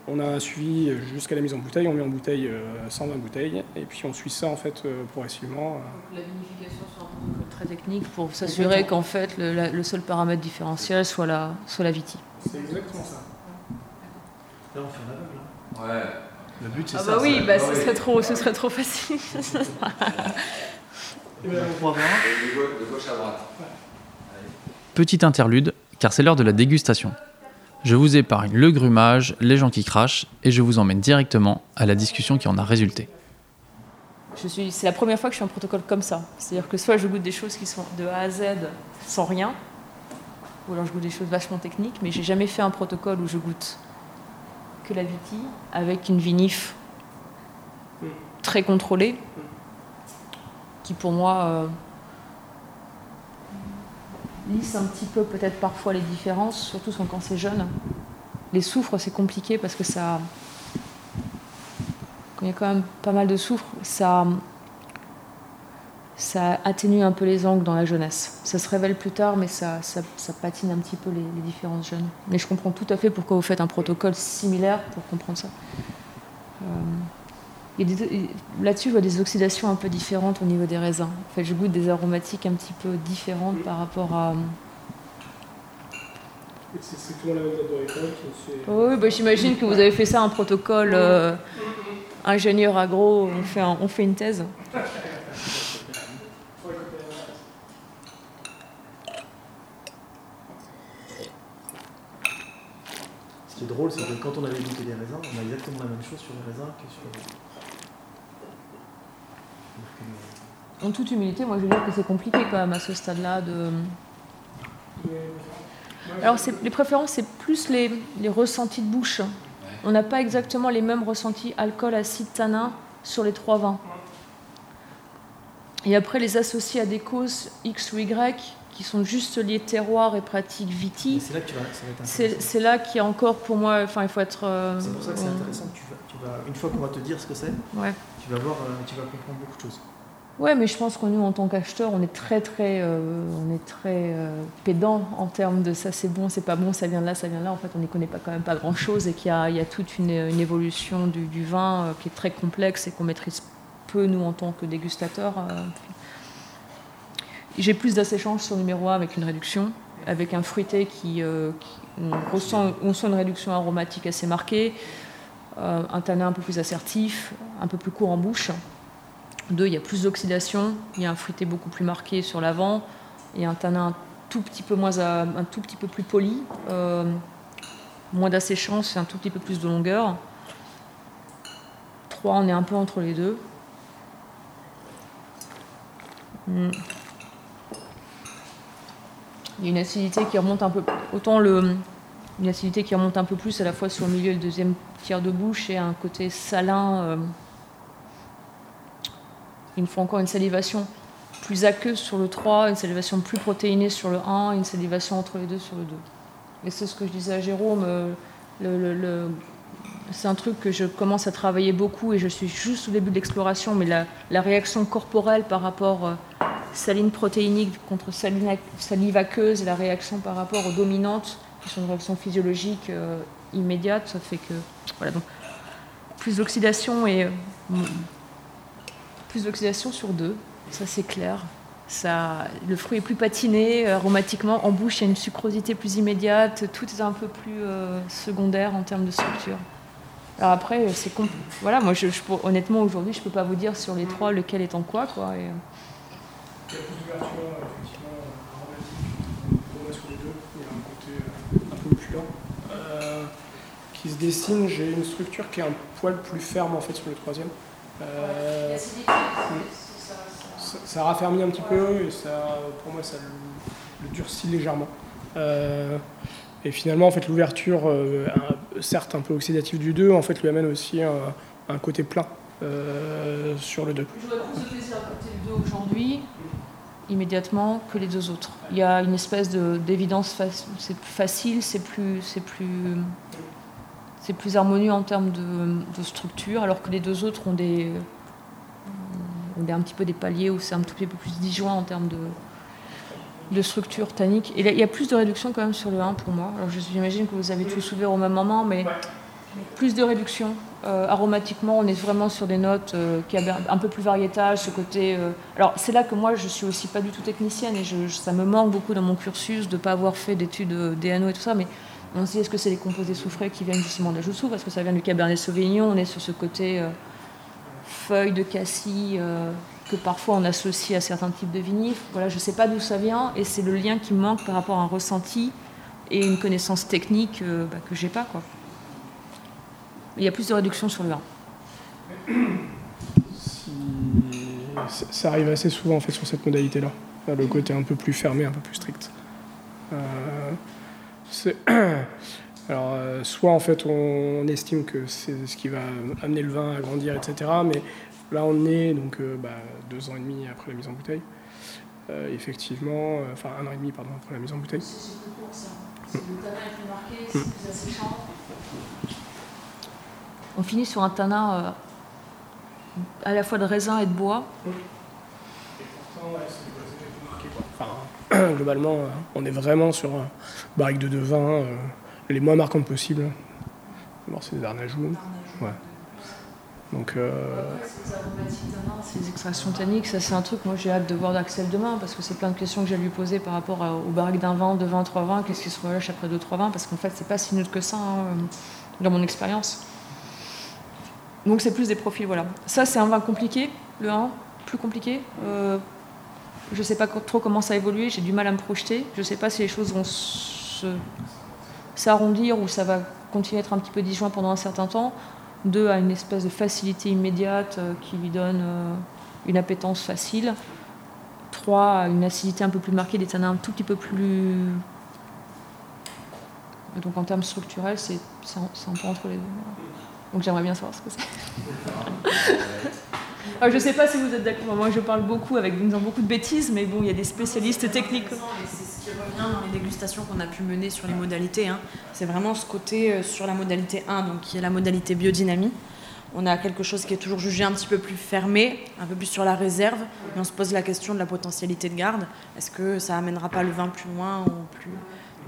on, on a un suivi jusqu'à la mise en bouteille. On met en bouteille euh, 120 bouteilles, et puis on suit ça en fait euh, progressivement. euh. La vinification sur un protocole très technique pour s'assurer qu'en fait le, la- le seul paramètre différentiel soit la, soit la viti. C'est exactement ça. Là, on fait un aveugle. hein. Ouais. Le but, c'est Ah ça. bah oui, bah, ce, serait trop, ce serait trop facile. On a trois vins. De gauche à droite. Petit interlude, car c'est l'heure de la dégustation. Je vous épargne le grumage, les gens qui crachent, et je vous emmène directement à la discussion qui en a résulté. Je suis, c'est la première fois que je fais un protocole comme ça. C'est-à-dire que soit je goûte des choses qui sont de A à Z sans rien, ou alors je goûte des choses vachement techniques, mais j'ai jamais fait un protocole où je goûte que la viti avec une vinif très contrôlée, qui pour moi euh, lisse un petit peu peut-être parfois les différences, surtout quand c'est jeune. Les soufres, c'est compliqué parce que ça, quand il y a quand même pas mal de soufre, ça, ça atténue un peu les angles dans la jeunesse. Ça se révèle plus tard, mais ça, ça, ça patine un petit peu les, les différences jeunes. Mais je comprends tout à fait pourquoi vous faites un protocole similaire pour comprendre ça. Euh, Là-dessus, je vois des oxydations un peu différentes au niveau des raisins. En fait, je goûte des aromatiques un petit peu différentes par rapport à. C'est strictement la même Oui, bah, j'imagine que vous avez fait ça un protocole euh, ingénieur agro. On fait, un- on fait une thèse. Ce qui est drôle, c'est que quand on avait goûté les raisins, on a exactement la même chose sur les raisins que sur les. En toute humilité, moi je veux dire que c'est compliqué quand même à ce stade-là de. Alors les préférences, c'est plus les, ressentis de bouche. On n'a pas exactement les mêmes ressentis alcool, acide, tanin sur les trois vins. Et après, les associer à des causes X ou Y qui sont juste liées terroir et pratique viti. C'est là que tu vas, C'est là qu'il y a encore pour moi, enfin il faut être. Euh, c'est pour ça que c'est intéressant. Tu vas, une fois qu'on va te dire ce que c'est, ouais. tu vas voir, euh, tu vas comprendre beaucoup de choses. Ouais, mais je pense que nous, en tant qu'acheteurs, on est très, très, euh, on est très euh, pédant en termes de ça, c'est bon, c'est pas bon, ça vient de là, ça vient de là. En fait, on n'y connaît pas quand même pas grand-chose et qu'il y, a, toute une, évolution du, vin euh, qui est très complexe et qu'on maîtrise peu, nous, en tant que dégustateurs. J'ai plus d'asséchance sur numéro 1 avec une réduction, avec un fruité qui, on, ressent, sent une réduction aromatique assez marquée, un tanin un peu plus assertif, un peu plus court en bouche. Deux, il y a plus d'oxydation, il y a un fruité beaucoup plus marqué sur l'avant, et un tanin un tout petit peu, moins, un tout petit peu plus poli, euh, moins d'asséchance et un tout petit peu plus de longueur. Trois, on est un peu entre les deux. Hmm. Il y a une acidité qui remonte un peu. Autant le, une acidité qui remonte un peu plus à la fois sur le milieu et le deuxième tiers de bouche et un côté salin. Euh, il me faut encore une salivation plus aqueuse sur le 3, une salivation plus protéinée sur le 1, une salivation entre les deux sur le 2. Et c'est ce que je disais à Jérôme, euh, c'est un truc que je commence à travailler beaucoup et je suis juste au début de l'exploration, mais la, réaction corporelle par rapport euh, saline protéinique contre saline, salive aqueuse et la réaction par rapport aux dominantes, qui sont une réaction physiologique euh, immédiate, ça fait que. Voilà, donc plus d'oxydation et plus d'oxydation sur deux, ça c'est clair. Ça, le fruit est plus patiné, euh, aromatiquement, en bouche il y a une sucrosité plus immédiate, tout est un peu plus euh, secondaire en termes de structure. Alors après, euh, c'est voilà, moi je, honnêtement aujourd'hui je peux pas vous dire sur les trois lequel est en quoi. quoi et... Il y a plus d'ouverture, effectivement, aromatique, pour moi sur les deux, il y a un côté un peu plus lent qui se dessine. J'ai une structure qui est un poil plus ferme en fait sur le troisième. Euh, ça, raffermit un petit peu et ça, pour moi, ça le, durcit légèrement. Euh, et finalement, en fait, l'ouverture, euh, certes un peu oxydative du 2, en fait, lui amène aussi un, côté plein sur le 2. J'aurais plus de plaisir à côté le 2 aujourd'hui, immédiatement, que les deux autres. Il y a une espèce d'évidence, c'est plus facile, c'est plus, plus, plus harmonieux en termes de, structure, alors que les deux autres ont des, ont un petit peu des paliers où c'est un tout petit peu plus disjoint en termes de, de structure tannique. Et il y a plus de réduction quand même sur le 1 pour moi. Alors j'imagine que vous avez tous ouvert au même moment, mais plus de réduction. Euh, aromatiquement, on est vraiment sur des notes euh, qui un peu plus variétage, ce côté. Euh, alors c'est là que moi je suis aussi pas du tout technicienne et je, ça me manque beaucoup dans mon cursus de ne pas avoir fait d'études DNO et tout ça, mais on se dit est-ce que c'est les composés soufrés qui viennent justement de la joussou parce que ça vient du Cabernet Sauvignon, on est sur ce côté feuille de cassis que parfois on associe à certains types de vinifs. Voilà, je ne sais pas d'où ça vient et c'est le lien qui manque par rapport à un ressenti et une connaissance technique bah, que j'ai pas quoi. Il y a plus de réduction sur le 1. Ça arrive assez souvent en fait sur cette modalité-là, le côté un peu plus fermé, un peu plus strict. Alors, euh, soit en fait on, estime que c'est ce qui va amener le vin à grandir, etc. Mais là on est donc euh, bah, deux ans et demi après la mise en bouteille. Euh, effectivement, enfin un an et demi pardon après la mise en bouteille. Le tanin est plus marqué, c'est plus asséchant. On finit sur un tanin à la fois de raisin et de bois. Et pourtant, ouais, globalement, euh, on est vraiment sur un barrique de, de vin euh, les moins marquantes possibles. c'est des arnajous. Ouais. Donc, euh... ces extractions tanniques, ça c'est un truc, moi j'ai hâte de voir d'Axel demain, parce que c'est plein de questions que j'ai lui poser par rapport aux barriques d'un vin, de vin, trois vins, qu'est-ce qui se relâche après deux, trois vins, parce qu'en fait c'est pas si neutre que ça, hein, dans mon expérience. Donc c'est plus des profils, voilà. Ça c'est un vin compliqué, le 1, plus compliqué. Euh, je ne sais pas trop comment ça a évolué, j'ai du mal à me projeter. Je ne sais pas si les choses vont s'arrondir ou ça va continuer à être un petit peu disjoint pendant un certain temps. Deux, à une espèce de facilité immédiate euh, qui lui donne euh, une appétence facile. Trois, à une acidité un peu plus marquée, des tanins un tout petit peu plus donc en termes structurels, c'est un peu entre les deux. Donc j'aimerais bien savoir ce que c'est. Alors, je ne sais pas si vous êtes d'accord. Moi, je parle beaucoup avec en disant beaucoup de bêtises, mais bon, il y a des spécialistes techniques. C'est ce qui revient dans les dégustations qu'on a pu mener sur les modalités. hein. C'est vraiment ce côté euh, sur la modalité 1, donc qui est la modalité biodynamie. On a quelque chose qui est toujours jugé un petit peu plus fermé, un peu plus sur la réserve, et on se pose la question de la potentialité de garde. Est-ce que ça amènera pas le vin plus loin ou plus?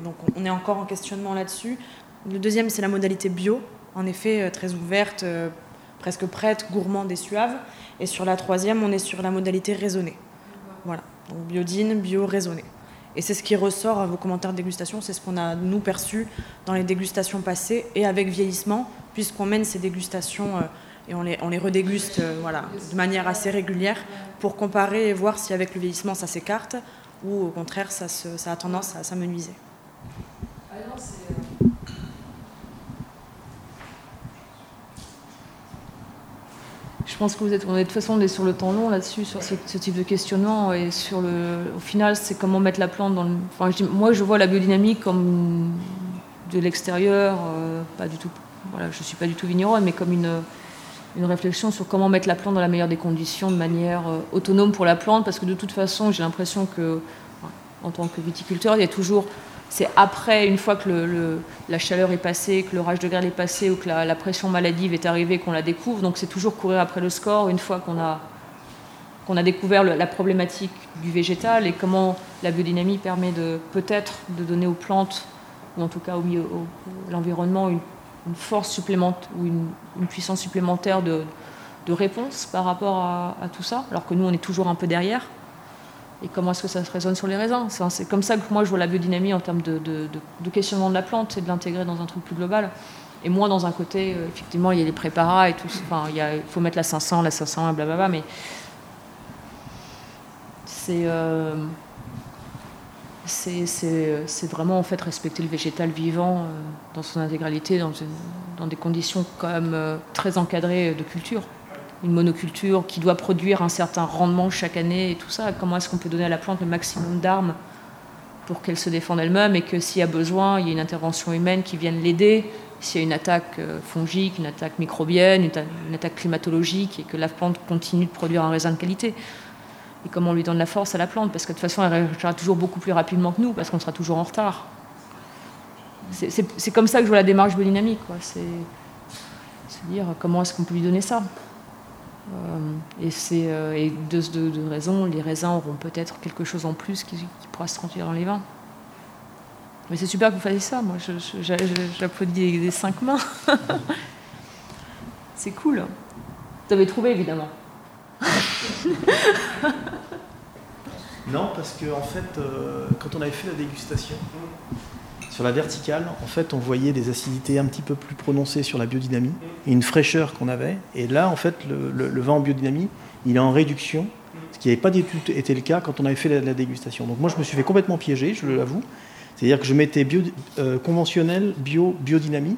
Donc on est encore en questionnement là-dessus. Le deuxième, c'est la modalité bio, en effet euh, très ouverte, euh, presque prête, gourmande et suave. Et sur la troisième, on est sur la modalité raisonnée. Voilà, donc biodine, bio, raisonné. Et c'est ce qui ressort à vos commentaires de dégustation, c'est ce qu'on a nous perçu dans les dégustations passées et avec vieillissement, puisqu'on mène ces dégustations euh, et on les, on les redéguste voilà, de manière assez régulière pour comparer et voir si avec le vieillissement ça s'écarte ou au contraire ça, se- ça a tendance à s'amenuiser. Je pense que vous êtes, de toute façon on est sur le temps long là-dessus, sur ce, type de questionnement. Et sur le, au final, c'est comment mettre la plante dans le. Moi, je vois la biodynamie comme de l'extérieur, euh, pas du tout. Voilà, je suis pas du tout vigneronne, mais comme une, une réflexion sur comment mettre la plante dans la meilleure des conditions, de manière euh, autonome pour la plante, parce que de toute façon, j'ai l'impression que, en tant que viticulteur, il y a toujours c'est après, une fois que la chaleur est passée, que l'orage de grêle est passé ou que la, pression maladive est arrivée, qu'on la découvre. Donc c'est toujours courir après le score une fois qu'on a, découvert la problématique du végétal et comment la biodynamie permet peut-être de donner aux plantes, ou en tout cas au au- à l'environnement, une, force supplémentaire ou une, puissance supplémentaire de, réponse par rapport à tout ça, alors que nous on est toujours un peu derrière et comment est-ce que ça se résonne sur les raisins? C'est- comme ça que moi je vois la biodynamie en termes de, questionnement de la plante, c'est de l'intégrer dans un truc plus global. Et moins dans un côté, euh, effectivement, il y a les préparats et tout. Enfin, il faut mettre la 500, la 500, blablabla, mais c'est euh, c'est vraiment en fait respecter le végétal vivant euh, dans son intégralité, dans des conditions quand même euh, très encadrées de culture une monoculture qui doit produire un certain rendement chaque année et tout ça. Comment est-ce qu'on peut donner à la plante le maximum d'armes pour qu'elle se défende elle-même et que s'il y a besoin, il y ait une intervention humaine qui vienne l'aider? S'il y a une attaque euh, fongique, une attaque microbienne, une, ta- une attaque climatologique et que la plante continue de produire un raisin de qualité. Et comment on lui donne la force à la plante? Parce que de toute façon, elle réagira toujours beaucoup plus rapidement que nous parce qu'on sera toujours en retard. C'est- comme ça que je vois la démarche biodynamique. C'est se dire comment est-ce qu'on peut lui donner ça et, c'est, euh, et de, de, de raison, les raisins auront peut-être quelque chose en plus qui, pourra se traduire dans les vins. Mais c'est super que vous fassiez ça, moi j'applaudis des, des cinq mains. c'est cool. Vous avez trouvé évidemment. Non, parce que en fait, euh, quand on avait fait la dégustation, sur la verticale, en fait, on voyait des acidités un petit peu plus prononcées sur la biodynamie et une fraîcheur qu'on avait. Et là, en fait, le, vin en biodynamie, il est en réduction, ce qui n'avait pas du tout été le cas quand on avait fait la, la dégustation. Donc moi, je me suis fait complètement piéger, je l'avoue. C'est-à-dire que je mettais bio, euh, conventionnel, bio, biodynamie,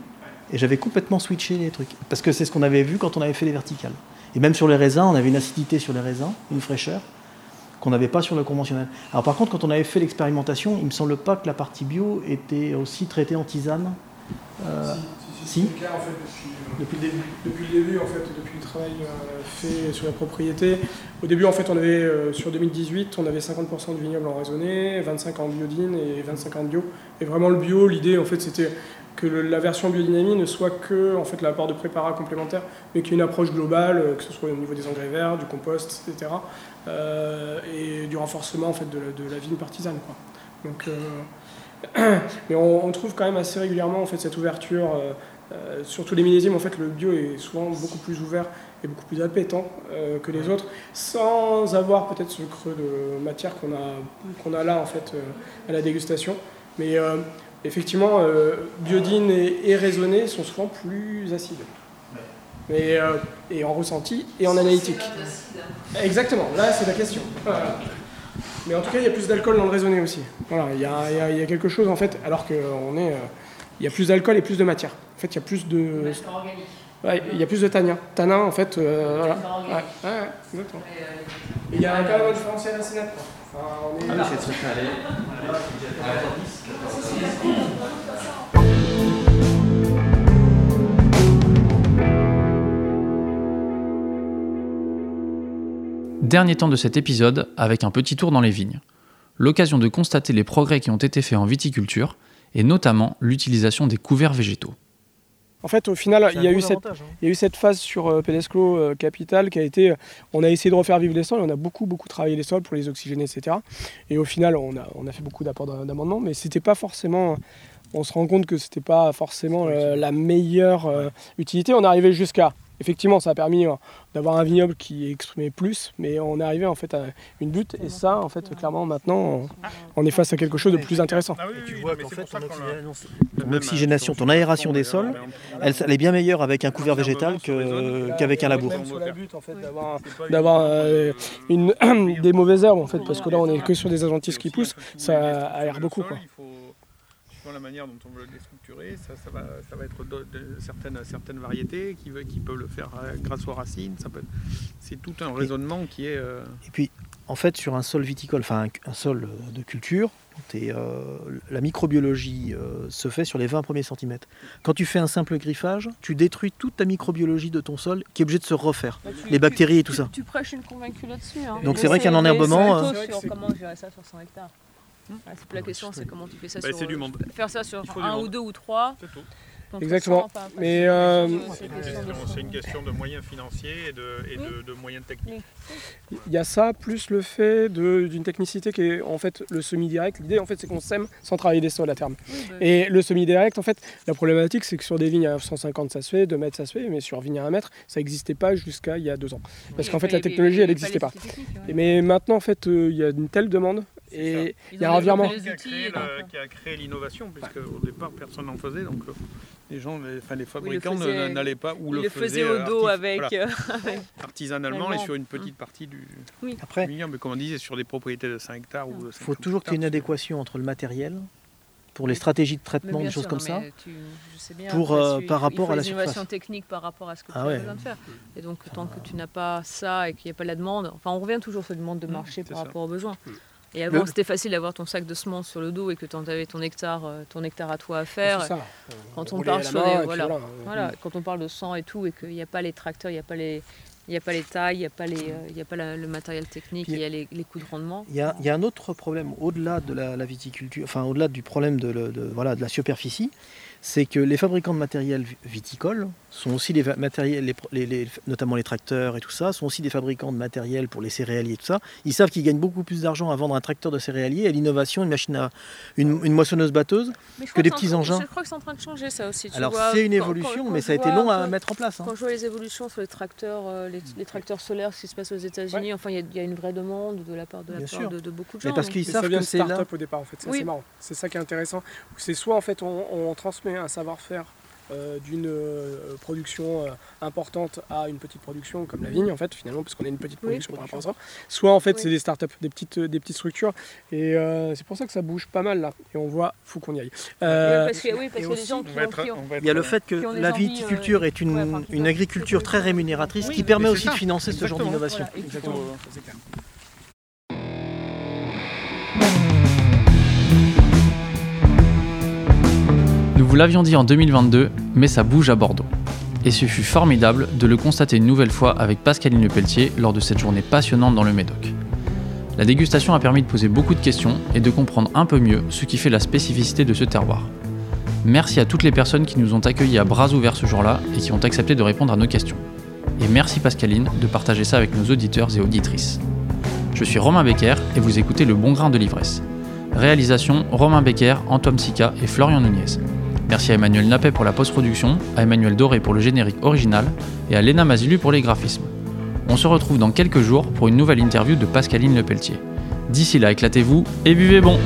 et j'avais complètement switché les trucs. Parce que c'est ce qu'on avait vu quand on avait fait les verticales. Et même sur les raisins, on avait une acidité sur les raisins, une fraîcheur qu'on n'avait pas sur le conventionnel. Alors par contre, quand on avait fait l'expérimentation, il me semble pas que la partie bio était aussi traitée en tisane. Euh, si. C'est le cas en fait depuis, Depuis le début. depuis le début, en fait, depuis le travail euh, fait sur la propriété. Au début, en fait, on avait euh, sur 2018, on avait 50% de vignobles en raisonné, 25 en biodine et 25 en bio. Et vraiment le bio, l'idée en fait, c'était que la version biodynamie ne soit que en fait l'apport de préparats complémentaires, mais qu'il y ait une approche globale, euh, que ce soit au niveau des engrais verts, du compost, etc. euh, et du renforcement en fait de la, de vigne partisane. Donc, euh, mais on, trouve quand même assez régulièrement en fait cette ouverture. surtout les millésimes, en fait, le bio est souvent beaucoup plus ouvert et beaucoup plus appétant que les autres, sans avoir peut-être ce creux de matière qu'on a, qu'on a là en fait à la dégustation. Mais effectivement, euh, biodine et, et raisonné sont souvent plus acides. Mais, euh, et en ressenti et en analytique. Exactement, là c'est la question. Voilà. Mais en tout cas, il y a plus d'alcool dans le raisonné aussi. Voilà, il y a, il y quelque chose en fait, alors qu'on est. euh, il y a plus d'alcool et plus de matière. En fait, il y a plus de. Ouais, il y a plus de tannin. Tannin, en fait, euh, voilà. Ouais, ouais, ouais, exactement. Et il y a quand même un différentiel assez net. Dernier temps de cet épisode avec un petit tour dans les vignes. L'occasion de constater les progrès qui ont été faits en viticulture et notamment l'utilisation des couverts végétaux. En fait, au final, il y, a eu cette, hein. il y a eu cette phase sur euh, Pédesclo euh, Capital qui a été. euh, On a essayé de refaire vivre les sols, on a beaucoup, beaucoup travaillé les sols pour les oxygéner, etc. Et au final, on a, on a fait beaucoup d'apports d'am- d'amendements, mais c'était pas forcément. On se rend compte que c'était pas forcément euh, la meilleure utilité. On est arrivé jusqu'à. Effectivement, ça a permis euh, d'avoir un vignoble qui exprimait plus, mais on est arrivé en fait à une butte, et ça, en fait, clairement, maintenant, on, on est face à quelque chose de plus intéressant. Et tu vois qu'en fait, ton, oxygénation, ton oxygénation, ton aération des sols, elle, elle est bien meilleure avec un couvert végétal qu'avec un labour. Même sur la butte, en fait, d'avoir euh, des mauvaises herbes, en fait, parce que là, on est que sur des agentisses qui poussent, ça aère beaucoup. Quoi. La manière dont on veut les structurer, ça, ça va, ça va être de- de- certaines, certaines variétés qui, peuvent le faire euh, grâce aux racines. C'est tout un raisonnement qui est. euh, Et puis, en fait, sur un sol viticole, enfin un, un sol euh, de culture, euh, la microbiologie euh, se fait sur les 20 premiers centimètres. Quand tu fais un simple griffage, tu détruis toute ta microbiologie de ton sol qui est obligé de se refaire. Les bactéries et tout ça. Tu prêches une convaincue là-dessus. hein. Donc c'est vrai qu'un enherbement, euh, sur comment gérer ça sur 100 hectares. Ah, c'est plus la question, c'est comment tu fais ça bah, sur. c'est du monde. Faire ça sur un ou deux ou trois. C'est tout. contre Exactement. 100, pas- pas Mais, euh, C'est une, question de une question moyens financiers et de, et de- de moyens techniques. Il y a ça, plus le fait de- d'une technicité qui est en fait le semi-direct. L'idée, en fait, c'est qu'on sème sans travailler des sols à terme. Oui, bah, Et le semi-direct, en fait, la problématique, c'est que sur des vignes à 150, ça se fait, 2 mètres, ça se fait, mais sur vignes à 1 mètre, ça n'existait pas jusqu'à il y a deux ans. Parce qu'en fait, la technologie, elle n'existait pas. ouais. Mais maintenant, en fait, euh, il y a une telle demande et il y a un revirement. Qui a créé, l'innovation, puisque au départ personne n'en faisait, donc euh, les gens, les, enfin, les fabricants n'allaient pas ou Ils le, le faisaient au euh, dos avec. voilà, euh, artisanalement et sur une petite partie du Après, vignoble, mais comme on disait, sur des propriétés de 5 hectares ou de il faut 50 toujours qu'il y ait une adéquation entre le matériel, pour les stratégies de traitement, des choses sûr, comme non, ça. tu- je sais bien, pour, après, euh, il par rapport faut à la surface. techniques par rapport à ce que Ah tu ouais. as besoin de faire. Et donc, tant que tu n'as pas ça et qu'il n'y a pas la demande, enfin, on revient toujours sur la demande de marché c'est par ça. rapport aux besoins. Et avant, Le- c'était facile d'avoir ton sac de semences sur le dos et que tu avais ton hectare, euh, ton hectare à toi à faire. ça. Quand on Rouler parle sur les- voilà. voilà. Voilà, quand on parle de sang et tout, et qu'il n'y a pas les tracteurs, il n'y a pas les, il n'y a pas les tailles, il n'y a pas, les, euh, il y a pas la- le matériel technique, il y a les, les coûts de rendement. Il y a, il y a un autre problème au-delà de la, la viticulture, enfin au-delà du problème de, le- de- voilà, de la superficie, c'est que les fabricants de matériel vi- viticole sont aussi matériels, les les- notamment les tracteurs et tout ça, sont aussi des fabricants de matériel pour les céréaliers et tout ça. Ils savent qu'ils gagnent beaucoup plus d'argent à vendre un tracteur de céréalier et l'innovation, une machine à une, une moissonneuse batteuse. Mais que des petits engins. Je crois que c'est en train de changer ça aussi. tu Alors c'est une Quand- évolution, quand- mais ça a été long à mettre en place. hein. Quand je vois les évolutions sur les tracteurs, euh, les, les tracteurs solaires, ce qui se passe aux États-Unis, enfin, il y a- il y, a une vraie demande de la part de, la Bien part sûr. de, de beaucoup de gens. Mais parce qu'ils savent vient que c'est là. au départ, en fait. C'est Oui. marrant. C'est ça qui est intéressant. C'est soit, en fait, on, on transmet un savoir-faire euh, d'une euh, production euh, importante à une petite production comme la vigne, en fait, finalement, parce qu'on est une petite Oui. production par rapport à ça. Soit, en fait, Oui. c'est des start-up, des petites, des petites structures. Et euh, c'est pour ça que ça bouge pas mal, là. Et on voit, faut qu'on y aille. Euh, parce que, oui, parce gens qui ont être- Il y a le fait que la viticulture euh, est une, ouais, enfin, qui une agriculture très rémunératrice Oui, qui permet aussi ça. de financer ce genre d'innovation. Voilà, Nous vous l'avions dit en 2022, mais ça bouge à Bordeaux. Et ce fut formidable de le constater une nouvelle fois avec Pascaline Lepelletier lors de cette journée passionnante dans le Médoc. La dégustation a permis de poser beaucoup de questions et de comprendre un peu mieux ce qui fait la spécificité de ce terroir. Merci à toutes les personnes qui nous ont accueillis à bras ouverts ce jour-là et qui ont accepté de répondre à nos questions. Et merci Pascaline de partager ça avec nos auditeurs et auditrices. Je suis Romain Becker et vous écoutez Le Bon Grain de l'Ivresse. Réalisation Romain Becker, Antoine Sica et Florian Nunez. Merci à Emmanuel Nappet pour la post-production, à Emmanuel Doré pour le générique original et à Léna Mazilu pour les graphismes. On se retrouve dans quelques jours pour une nouvelle interview de Pascaline Lepelletier. D'ici là, éclatez-vous et buvez bon